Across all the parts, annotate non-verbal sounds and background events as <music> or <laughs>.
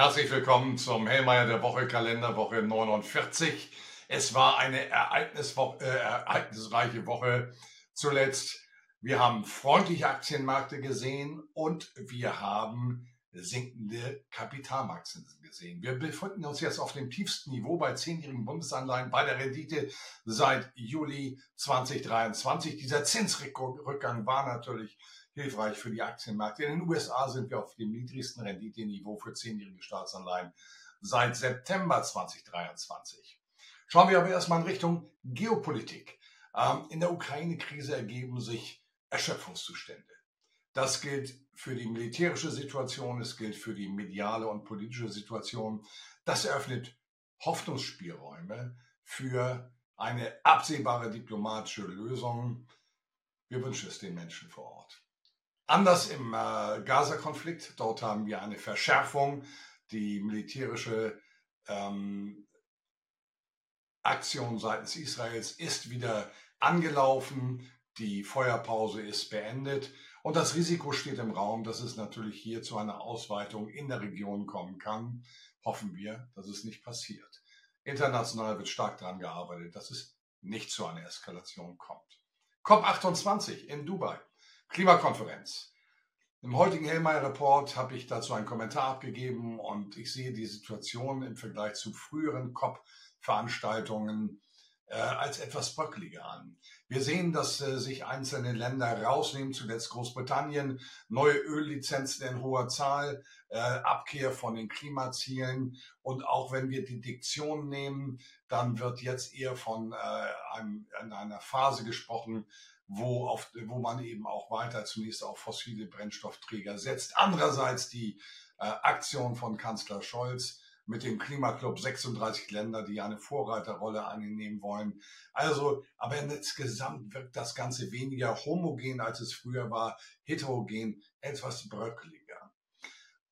Herzlich willkommen zum Hellmeier der Woche, Kalenderwoche 49. Es war eine Ereigniswoche, äh, ereignisreiche Woche zuletzt. Wir haben freundliche Aktienmärkte gesehen und wir haben sinkende Kapitalmarktzinsen gesehen. Wir befinden uns jetzt auf dem tiefsten Niveau bei zehnjährigen Bundesanleihen bei der Rendite seit Juli 2023. Dieser Zinsrückgang war natürlich hilfreich für die Aktienmärkte. In den USA sind wir auf dem niedrigsten Renditeniveau für zehnjährige Staatsanleihen seit September 2023. Schauen wir aber erstmal in Richtung Geopolitik. Ähm, in der Ukraine-Krise ergeben sich Erschöpfungszustände. Das gilt für die militärische Situation, es gilt für die mediale und politische Situation. Das eröffnet Hoffnungsspielräume für eine absehbare diplomatische Lösung. Wir wünschen es den Menschen vor Ort. Anders im äh, Gaza-Konflikt. Dort haben wir eine Verschärfung. Die militärische ähm, Aktion seitens Israels ist wieder angelaufen. Die Feuerpause ist beendet. Und das Risiko steht im Raum, dass es natürlich hier zu einer Ausweitung in der Region kommen kann. Hoffen wir, dass es nicht passiert. International wird stark daran gearbeitet, dass es nicht zu einer Eskalation kommt. COP28 in Dubai. Klimakonferenz. Im heutigen Hellmeyer Report habe ich dazu einen Kommentar abgegeben und ich sehe die Situation im Vergleich zu früheren COP-Veranstaltungen äh, als etwas bröckeliger an. Wir sehen, dass äh, sich einzelne Länder rausnehmen, zuletzt Großbritannien, neue Öllizenzen in hoher Zahl, äh, Abkehr von den Klimazielen und auch wenn wir die Diktion nehmen, dann wird jetzt eher von äh, einem, einer Phase gesprochen, wo, auf, wo man eben auch weiter zunächst auf fossile Brennstoffträger setzt. Andererseits die äh, Aktion von Kanzler Scholz mit dem Klimaclub 36 Länder, die eine Vorreiterrolle einnehmen wollen. Also, aber insgesamt wirkt das Ganze weniger homogen, als es früher war, heterogen, etwas bröckeliger,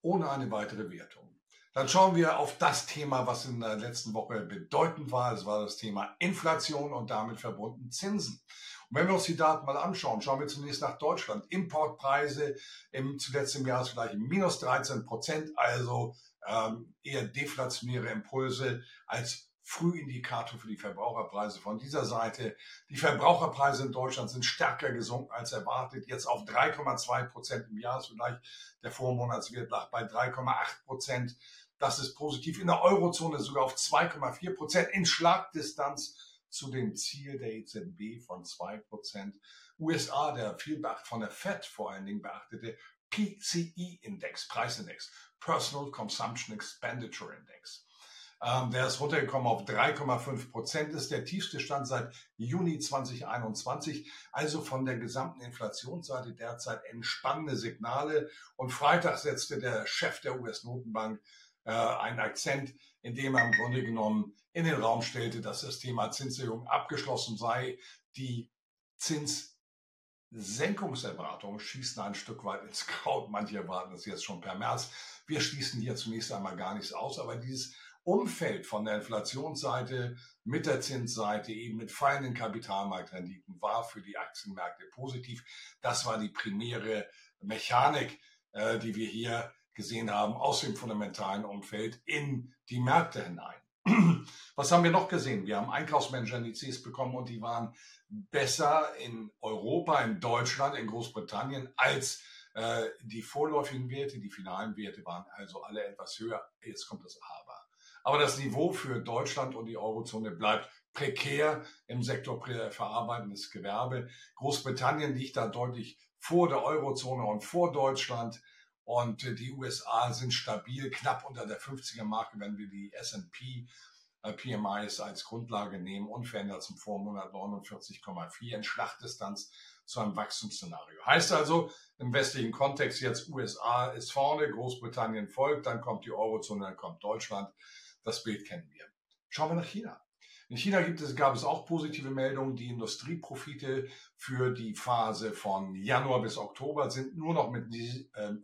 ohne eine weitere Wertung. Dann schauen wir auf das Thema, was in der letzten Woche bedeutend war. Es war das Thema Inflation und damit verbunden Zinsen. Und wenn wir uns die Daten mal anschauen, schauen wir zunächst nach Deutschland. Importpreise im zuletzt im Jahresvergleich minus 13 Prozent, also ähm, eher deflationäre Impulse als Frühindikator für die Verbraucherpreise von dieser Seite. Die Verbraucherpreise in Deutschland sind stärker gesunken als erwartet, jetzt auf 3,2 Prozent im Jahresvergleich. Der Vormonatswert lag bei 3,8 Prozent. Das ist positiv. In der Eurozone sogar auf 2,4 Prozent in Schlagdistanz zu dem Ziel der EZB von 2%. USA, der viel von der Fed vor allen Dingen beachtete PCE-Index, Preisindex, Personal Consumption Expenditure Index. Ähm, der ist runtergekommen auf 3,5 Prozent, ist der tiefste Stand seit Juni 2021. Also von der gesamten Inflationsseite derzeit entspannende Signale. Und Freitag setzte der Chef der US-Notenbank äh, einen Akzent, indem er im Grunde genommen in den Raum stellte, dass das Thema Zinserhöhung abgeschlossen sei. Die Zinssenkungserwartungen schießen ein Stück weit ins Kraut. Manche erwarten das jetzt schon per März. Wir schließen hier zunächst einmal gar nichts aus, aber dieses Umfeld von der Inflationsseite mit der Zinsseite, eben mit fallenden Kapitalmarktrenditen, war für die Aktienmärkte positiv. Das war die primäre Mechanik, äh, die wir hier gesehen haben, aus dem fundamentalen Umfeld in die Märkte hinein. <clears throat> Was haben wir noch gesehen? Wir haben Einkaufsmanager-Indizes bekommen und die waren besser in Europa, in Deutschland, in Großbritannien als äh, die vorläufigen Werte. Die finalen Werte waren also alle etwas höher. Jetzt kommt das Aber. Aber das Niveau für Deutschland und die Eurozone bleibt prekär im Sektor verarbeitendes Gewerbe. Großbritannien liegt da deutlich vor der Eurozone und vor Deutschland. Und äh, die USA sind stabil, knapp unter der 50er Marke, wenn wir die S&P äh, PMIs als Grundlage nehmen, unverändert zum Vormonat 49,4 in Schlachtdistanz zu einem Wachstumsszenario. Heißt also, im westlichen Kontext jetzt USA ist vorne, Großbritannien folgt, dann kommt die Eurozone, dann kommt Deutschland. Das Bild kennen wir. Schauen wir nach China. In China gibt es, gab es auch positive Meldungen. Die Industrieprofite für die Phase von Januar bis Oktober sind nur noch mit 7,8 ähm,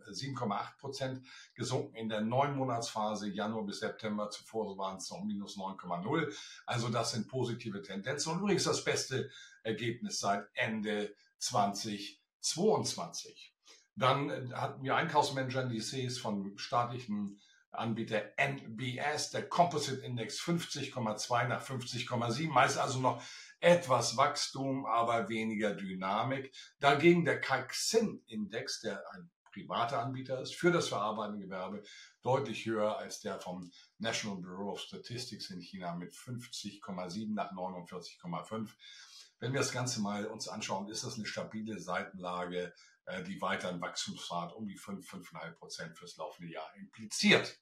Prozent gesunken. In der neun Monatsphase Januar bis September zuvor waren es noch minus 9,0. Also das sind positive Tendenzen. Und übrigens das beste Ergebnis seit Ende 2022. Dann äh, hatten wir Einkaufsmanager-Indices von staatlichen Anbieter NBS, der Composite Index 50,2 nach 50,7, meist also noch etwas Wachstum, aber weniger Dynamik. Dagegen der Kaixin Index, der ein privater Anbieter ist, für das verarbeitende Gewerbe deutlich höher als der vom National Bureau of Statistics in China mit 50,7 nach 49,5. Wenn wir das Ganze mal uns anschauen, ist das eine stabile Seitenlage, äh, die weiter einen Wachstumspfad um die 5, 5,5 Prozent fürs laufende Jahr impliziert.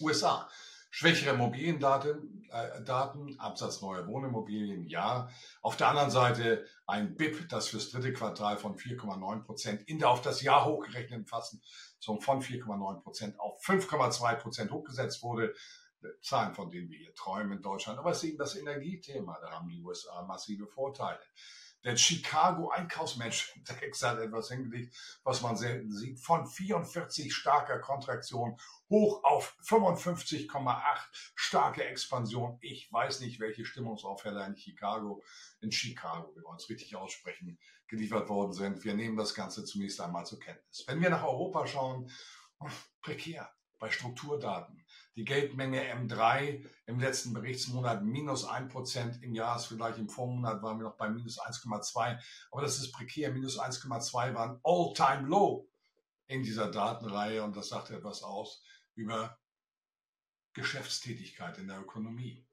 USA. Schwächere Immobiliendaten, äh, Daten, Absatz neuer Wohnimmobilien, ja. Auf der anderen Seite ein BIP, das fürs dritte Quartal von 4,9 Prozent in der auf das Jahr hochgerechneten Fassung von 4,9 Prozent auf 5,2 Prozent hochgesetzt wurde. Zahlen, von denen wir hier träumen in Deutschland. Aber es ist eben das Energiethema. Da haben die USA massive Vorteile. Der Chicago Einkaufsmenschenindex <laughs> hat etwas hingelegt, was man selten sieht. Von 44 starker Kontraktion hoch auf 55,8 starke Expansion. Ich weiß nicht, welche Stimmungsaufheller in Chicago, in Chicago, wir wollen es richtig aussprechen, geliefert worden sind. Wir nehmen das Ganze zunächst einmal zur Kenntnis. Wenn wir nach Europa schauen, prekär bei Strukturdaten. Die Geldmenge M3 im letzten Berichtsmonat minus 1%, im Jahresvergleich im Vormonat waren wir noch bei minus 1,2. Aber das ist prekär. Minus 1,2 war ein All-Time Low in dieser Datenreihe und das sagt etwas aus über Geschäftstätigkeit in der Ökonomie.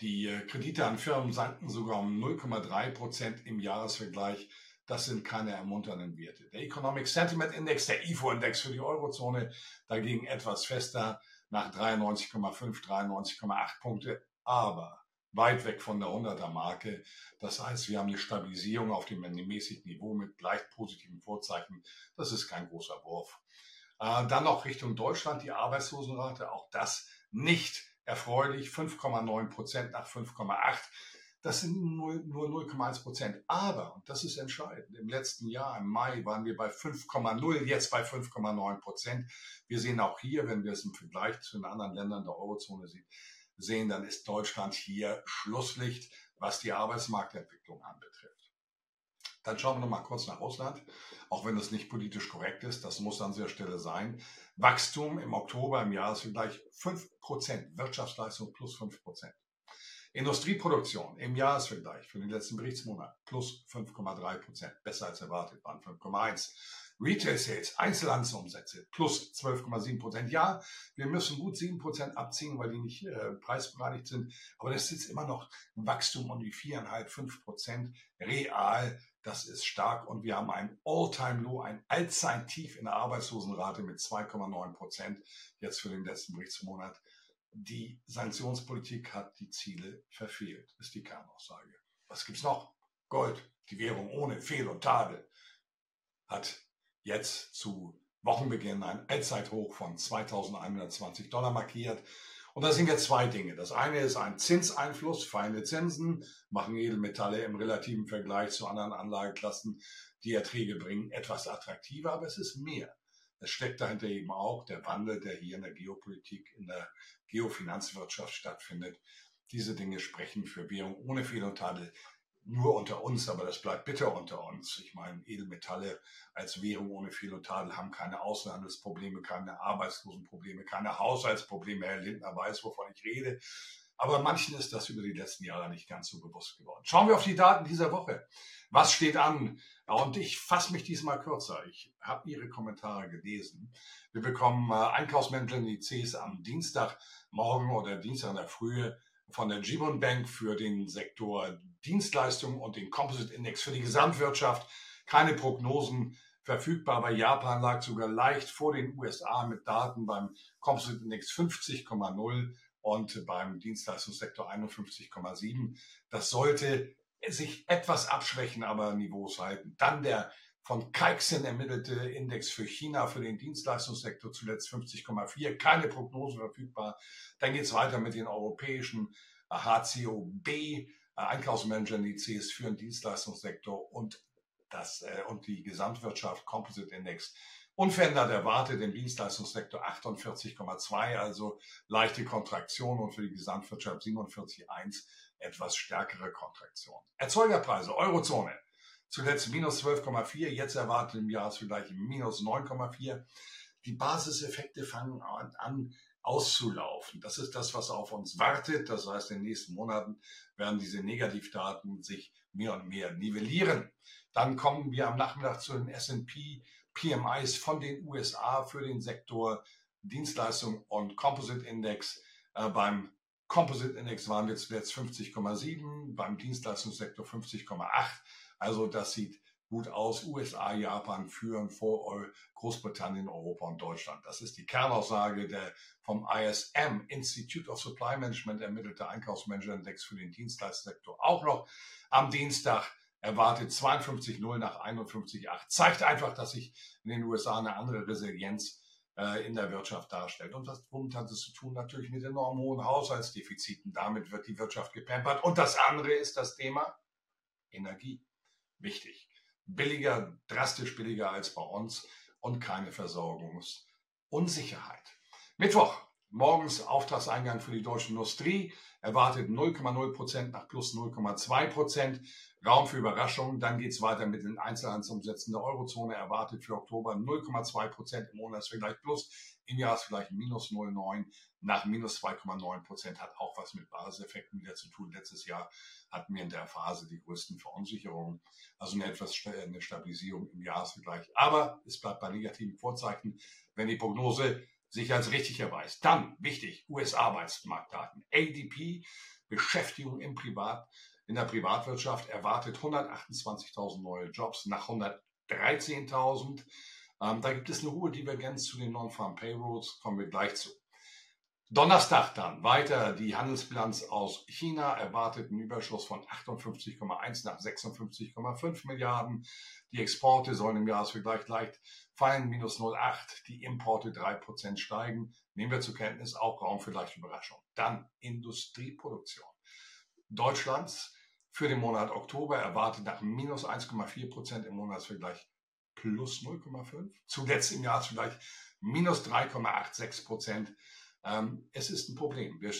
Die äh, Kredite an Firmen sanken sogar um 0,3 Prozent im Jahresvergleich das sind keine ermunternden Werte. Der Economic Sentiment Index, der IFO-Index für die Eurozone, dagegen etwas fester nach 93,5, 93,8 Punkte, aber weit weg von der 100er Marke. Das heißt, wir haben eine Stabilisierung auf dem mäßigen Niveau mit leicht positiven Vorzeichen. Das ist kein großer Wurf. Äh, dann noch Richtung Deutschland, die Arbeitslosenrate, auch das nicht erfreulich, 5,9 Prozent nach 5,8. Das sind nur, nur 0,1 Prozent. Aber, und das ist entscheidend, im letzten Jahr, im Mai, waren wir bei 5,0, jetzt bei 5,9 Prozent. Wir sehen auch hier, wenn wir es im Vergleich zu den anderen Ländern der Eurozone sehen, dann ist Deutschland hier Schlusslicht, was die Arbeitsmarktentwicklung anbetrifft. Dann schauen wir noch mal kurz nach Russland, auch wenn das nicht politisch korrekt ist, das muss an dieser Stelle sein. Wachstum im Oktober im Jahresvergleich 5 Prozent, Wirtschaftsleistung plus 5 Prozent. Industrieproduktion im Jahresvergleich für den letzten Berichtsmonat plus 5,3 Prozent, besser als erwartet waren 5,1. Retail Sales, Einzelhandelsumsätze plus 12,7 Prozent. Ja, wir müssen gut 7 Prozent abziehen, weil die nicht äh, preisbereinigt sind. Aber das ist immer noch ein Wachstum um die 4,5, 5 Prozent real. Das ist stark und wir haben ein All-Time-Low, ein Allzeit-Tief in der Arbeitslosenrate mit 2,9 Prozent jetzt für den letzten Berichtsmonat die Sanktionspolitik hat die Ziele verfehlt, ist die Kernaussage. Was gibt's noch? Gold, die Währung ohne Fehl und Tadel, hat jetzt zu Wochenbeginn ein Allzeithoch von 2120 Dollar markiert. Und da sind jetzt zwei Dinge. Das eine ist ein Zinseinfluss. Feine Zinsen machen Edelmetalle im relativen Vergleich zu anderen Anlageklassen, die Erträge bringen, etwas attraktiver, aber es ist mehr. Es steckt dahinter eben auch der Wandel, der hier in der Geopolitik, in der Geofinanzwirtschaft stattfindet. Diese Dinge sprechen für Währung ohne Fehl und Tadel nur unter uns, aber das bleibt bitter unter uns. Ich meine, Edelmetalle als Währung ohne Fehl und Tadel haben keine Außenhandelsprobleme, keine Arbeitslosenprobleme, keine Haushaltsprobleme. Herr Lindner weiß, wovon ich rede. Aber manchen ist das über die letzten Jahre nicht ganz so bewusst geworden. Schauen wir auf die Daten dieser Woche. Was steht an? Und ich fasse mich diesmal kürzer. Ich habe Ihre Kommentare gelesen. Wir bekommen äh, Einkaufsmanager-Indizes am Dienstagmorgen oder Dienstag in der Frühe von der Gibon Bank für den Sektor Dienstleistungen und den Composite Index für die Gesamtwirtschaft. Keine Prognosen verfügbar. Bei Japan lag sogar leicht vor den USA mit Daten beim Composite Index 50,0 und beim Dienstleistungssektor 51,7. Das sollte sich etwas abschwächen, aber Niveaus halten. Dann der von Kaiksen ermittelte Index für China für den Dienstleistungssektor zuletzt 50,4, keine Prognose verfügbar. Dann geht es weiter mit den europäischen HCOB äh, Einkaufsmanager-Indizes für den Dienstleistungssektor und das äh, und die Gesamtwirtschaft Composite Index Unverändert erwartet im Dienstleistungssektor 48,2, also leichte Kontraktion und für die Gesamtwirtschaft 47,1 etwas stärkere Kontraktion. Erzeugerpreise, Eurozone, zuletzt minus 12,4, jetzt erwartet im Jahresvergleich minus 9,4. die Basiseffekte fangen an, an auszulaufen. Das ist das, was auf uns wartet. Das heißt, in den nächsten Monaten werden diese Negativdaten sich mehr und mehr nivellieren. Dann kommen wir am Nachmittag zu den S&P PMIs von den USA für den Sektor Dienstleistung und Composite Index. Äh, beim Composite Index waren wir zuletzt 50,7, beim Dienstleistungssektor 50,8. Also das sieht gut aus. USA, Japan führen vor Großbritannien, Europa und Deutschland. Das ist die Kernaussage der vom ISM, Institute of Supply Management, ermittelte Einkaufsmanager-Index für den Dienstleistungssektor. Auch noch am Dienstag erwartet 52,0 nach 51,8. Zeigt einfach, dass sich in den USA eine andere Resilienz äh, in der Wirtschaft darstellt. Und das womit hat es zu tun? Natürlich mit enorm hohen Haushaltsdefiziten. Damit wird die Wirtschaft gepampert. Und das andere ist das Thema Energie. Wichtig. Billiger, drastisch billiger als bei uns und keine Versorgungsunsicherheit. Mittwoch, morgens Auftragseingang für die deutsche Industrie, erwartet 0,0 Prozent nach plus 0,2 Prozent. Raum für Überraschungen. Dann geht es weiter mit den Einzelhandelsumsätzen der Eurozone. Erwartet für Oktober 0,2 Prozent im Monatsvergleich plus, im Jahresvergleich minus 0,9 nach minus 2,9 Prozent. Hat auch was mit Basiseffekten wieder zu tun. Letztes Jahr hatten wir in der Phase die größten Verunsicherungen. Also eine etwas eine Stabilisierung im Jahresvergleich. Aber es bleibt bei negativen Vorzeichen, wenn die Prognose sich als richtig erweist. Dann, wichtig, US-Arbeitsmarktdaten. ADP, Beschäftigung im Privat, in der Privatwirtschaft erwartet 128.000 neue Jobs nach 113.000. Ähm, da gibt es eine hohe Divergenz zu den Non-Farm Payrolls, kommen wir gleich zu. Donnerstag dann weiter die Handelsbilanz aus China erwartet einen Überschuss von 58,1 nach 56,5 Milliarden. Die Exporte sollen im Jahresvergleich leicht fallen, minus 0,8. Die Importe 3% steigen. Nehmen wir zur Kenntnis auch Raum für leichte Überraschung. Dann Industrieproduktion. Deutschlands für den Monat Oktober erwartet nach minus 1,4 Prozent im Monatsvergleich plus 0,5. Zuletzt im Jahresvergleich minus 3,86 Prozent. Ähm, es ist ein Problem. Wir,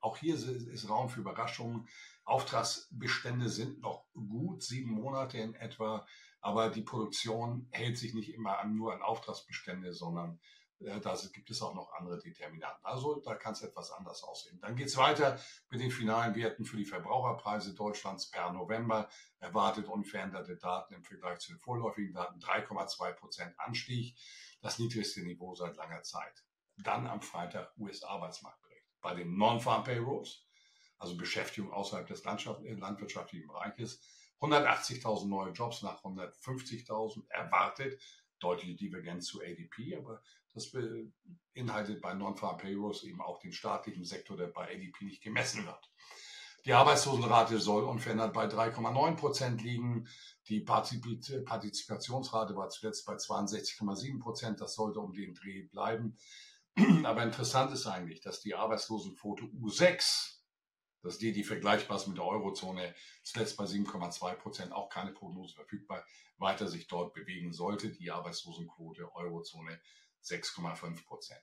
auch hier ist, Raum für Überraschungen. Auftragsbestände sind noch gut, sieben Monate in etwa, aber die Produktion hält sich nicht immer an, nur an Auftragsbestände, sondern da gibt es auch noch andere Determinanten. Also da kann es etwas anders aussehen. Dann geht es weiter mit den finalen Werten für die Verbraucherpreise Deutschlands per November. Erwartet unveränderte Daten im Vergleich zu den vorläufigen Daten 3,2 Prozent Anstieg. Das niedrigste Niveau seit langer Zeit. Dann am Freitag US-Arbeitsmarktbericht. Bei den Non-Farm Payrolls, also Beschäftigung außerhalb des landwirtschaftlichen Bereiches, 180.000 neue Jobs nach 150.000 erwartet deutliche Divergenz zu ADP, aber das beinhaltet bei Non-Farm Payrolls eben auch den staatlichen Sektor, der bei ADP nicht gemessen wird. Die Arbeitslosenrate soll unverändert bei 3,9 Prozent liegen. Die Partizipationsrate war zuletzt bei 62,7 Prozent. Das sollte um den Dreh bleiben. <clears throat> Aber interessant ist eigentlich, dass die Arbeitslosenquote U6 dass die, die vergleichbar ist mit der Eurozone, zuletzt bei 7,2 Prozent, auch keine Prognose verfügbar, weiter sich dort bewegen sollte. Die Arbeitslosenquote Eurozone 6,5 Prozent.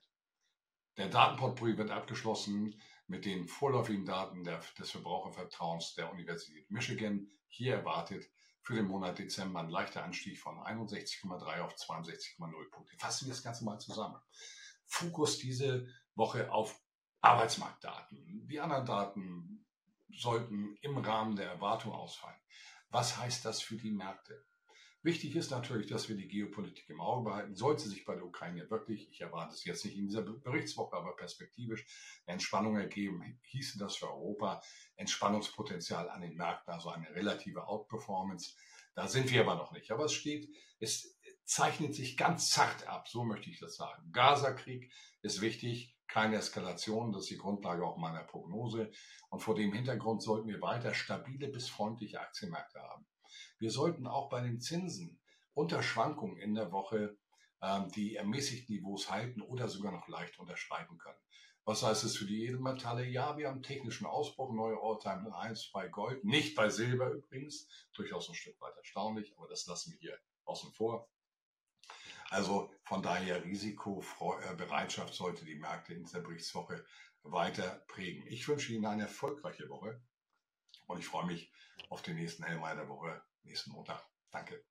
Der Datenportfolio wird abgeschlossen mit den vorläufigen Daten der, des Verbrauchervertrauens der Universität Michigan. Hier erwartet für den Monat Dezember ein leichter Anstieg von 61,3 auf 62,0 Punkte. Fassen wir das Ganze mal zusammen. Fokus diese Woche auf Arbeitsmarktdaten. Die anderen Daten sollten im Rahmen der Erwartung ausfallen. Was heißt das für die Märkte? Wichtig ist natürlich, dass wir die Geopolitik im Auge behalten. Sollte sich bei der Ukraine wirklich, ich erwarte es jetzt nicht in dieser Berichtswoche, aber perspektivisch Entspannung ergeben, hieße das für Europa Entspannungspotenzial an den Märkten, also eine relative Outperformance. Da sind wir aber noch nicht. Aber es steht, es zeichnet sich ganz zart ab, so möchte ich das sagen. Gaza-Krieg ist wichtig keine Eskalation. Das ist die Grundlage auch meiner Prognose. Und vor dem Hintergrund sollten wir weiter stabile bis freundliche Aktienmärkte haben. Wir sollten auch bei den Zinsen unter Schwankungen in der Woche ähm, die ermäßigten Niveaus halten oder sogar noch leicht unterschreiben können. Was heißt es für die Edelmetalle? Ja, wir haben technischen Ausbruch, neue Alltime Highs bei Gold, nicht bei Silber übrigens, durchaus ein Stück weit erstaunlich, aber das lassen wir hier außen vor. Also von daher Risikobereitschaft sollte die Märkte in dieser Berichtswoche weiter prägen. Ich wünsche Ihnen eine erfolgreiche Woche und ich freue mich auf den nächsten Hellmeier der Woche, nächsten Montag. Danke.